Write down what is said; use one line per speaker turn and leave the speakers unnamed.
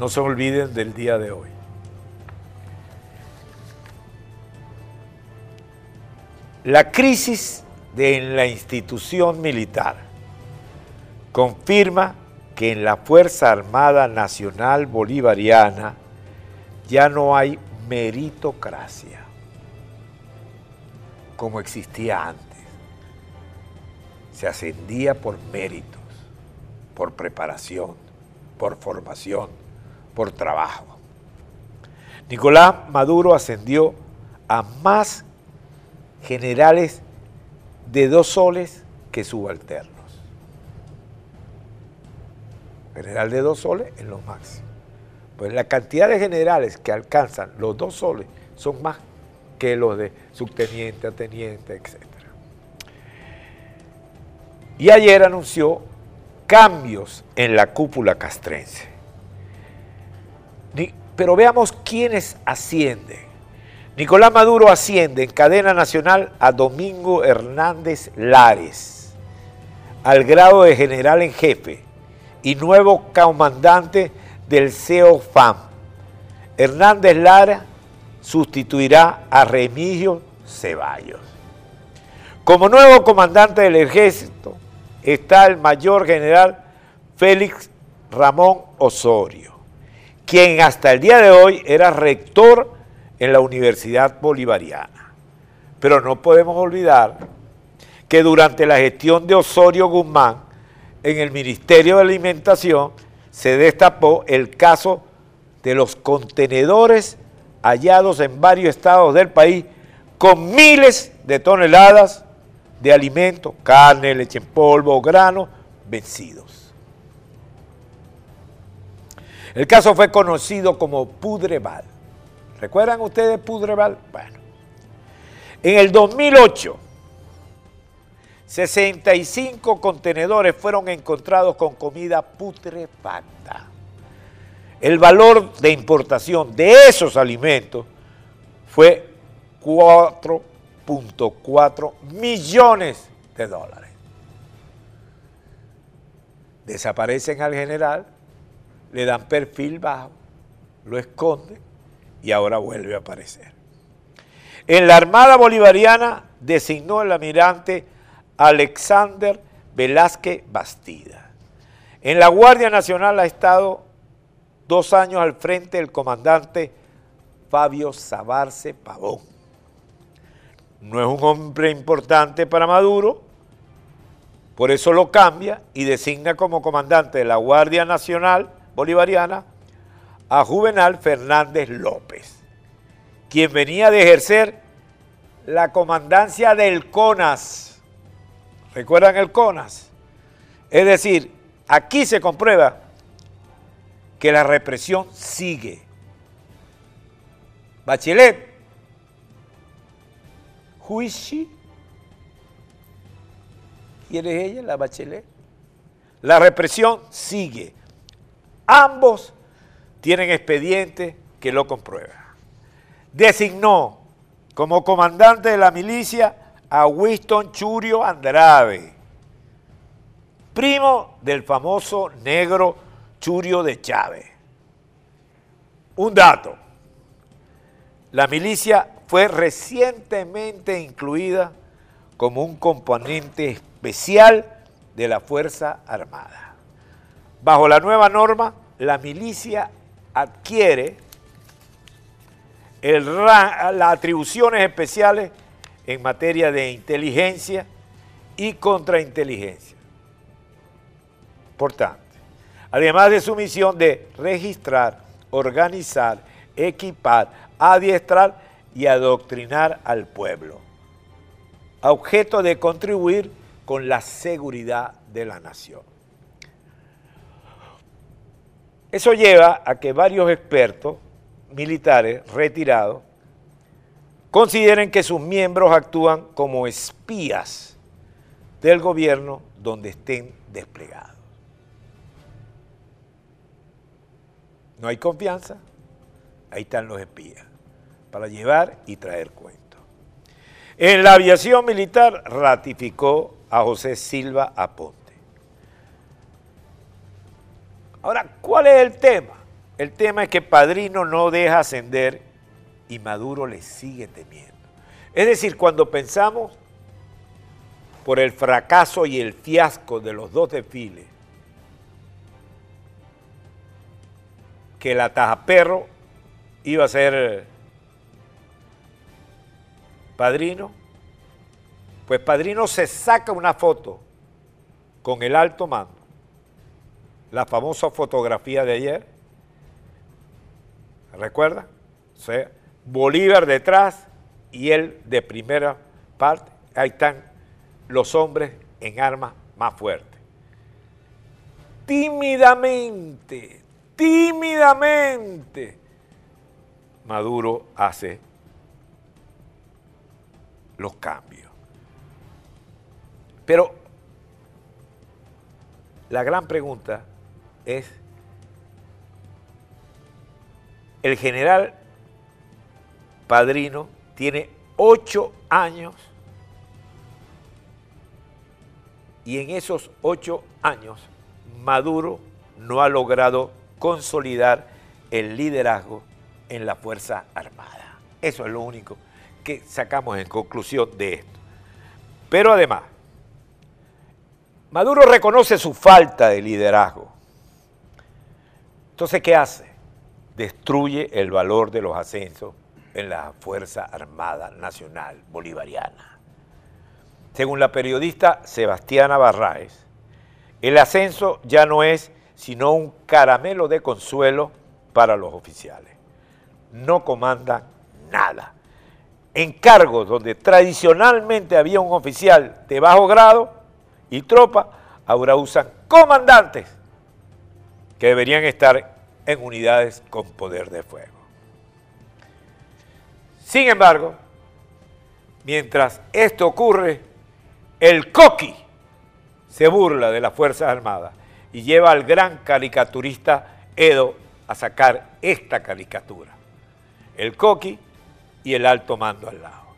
no se olviden del día de hoy. La crisis de la institución militar confirma que en la Fuerza Armada Nacional Bolivariana ya no hay meritocracia como existía antes. Se ascendía por méritos, por preparación, por formación, por trabajo. Nicolás Maduro ascendió a más generales de dos soles que subalternos. General de dos soles en lo máximo. Pues la cantidad de generales que alcanzan los dos soles son más que los de subteniente a teniente, etc. Y ayer anunció cambios en la cúpula castrense. Pero veamos quiénes ascienden. Nicolás Maduro asciende en cadena nacional a Domingo Hernández Lares, al grado de general en jefe y nuevo comandante del CEOFAM. Hernández Lara sustituirá a Remigio Ceballos. Como nuevo comandante del ejército está el mayor general Félix Ramón Osorio, quien hasta el día de hoy era rector en la Universidad Bolivariana. Pero no podemos olvidar que durante la gestión de Osorio Guzmán en el Ministerio de Alimentación se destapó el caso de los contenedores hallados en varios estados del país con miles de toneladas de alimentos, carne, leche en polvo, grano, vencidos. El caso fue conocido como Pudreval. ¿Recuerdan ustedes Pudreval? Bueno, en el 2008, 65 contenedores fueron encontrados con comida putrefacta. El valor de importación de esos alimentos fue 4.4 millones de dólares. Desaparecen al general, le dan perfil bajo, lo esconden y ahora vuelve a aparecer. En la Armada Bolivariana designó el almirante Alexander Velázquez Bastida. En la Guardia Nacional ha estado dos años al frente el comandante Fabio Sabarce Pavón. No es un hombre importante para Maduro, por eso lo cambia y designa como comandante de la Guardia Nacional Bolivariana a Juvenal Fernández López, quien venía de ejercer la comandancia del CONAS. ¿Recuerdan el CONAS? Es decir, aquí se comprueba que la represión sigue. Bachelet, juicio. ¿Quién es ella, la Bachelet? La represión sigue. Ambos tienen expediente que lo comprueba. Designó como comandante de la milicia a Winston Churio Andrade, primo del famoso negro Churio de Chávez. Un dato, la milicia fue recientemente incluida como un componente especial de la Fuerza Armada. Bajo la nueva norma, la milicia adquiere las atribuciones especiales en materia de inteligencia y contrainteligencia. Importante. Además de su misión de registrar, organizar, equipar, adiestrar y adoctrinar al pueblo, objeto de contribuir con la seguridad de la nación. Eso lleva a que varios expertos militares retirados consideren que sus miembros actúan como espías del gobierno donde estén desplegados. No hay confianza, ahí están los espías, para llevar y traer cuentos. En la aviación militar ratificó a José Silva Aponte. Ahora, ¿cuál es el tema? El tema es que Padrino no deja ascender y Maduro le sigue temiendo. Es decir, cuando pensamos por el fracaso y el fiasco de los dos desfiles, que la Tajaperro iba a ser padrino, pues padrino se saca una foto con el alto mando, la famosa fotografía de ayer, ¿recuerda? O sea, Bolívar detrás y él de primera parte, ahí están los hombres en armas más fuertes. Tímidamente, tímidamente, Maduro hace los cambios. Pero la gran pregunta es, el general Padrino tiene ocho años y en esos ocho años Maduro no ha logrado consolidar el liderazgo en la Fuerza Armada. Eso es lo único que sacamos en conclusión de esto. Pero además, Maduro reconoce su falta de liderazgo. Entonces, ¿qué hace? Destruye el valor de los ascensos en la Fuerza Armada Nacional Bolivariana. Según la periodista Sebastiana Barraez, el ascenso ya no es sino un caramelo de consuelo para los oficiales. No comandan nada en cargos donde tradicionalmente había un oficial de bajo grado y tropa, ahora usan comandantes que deberían estar en unidades con poder de fuego. Sin embargo, mientras esto ocurre, el coqui se burla de las Fuerzas Armadas y lleva al gran caricaturista Edo a sacar esta caricatura. El coqui y el alto mando al lado.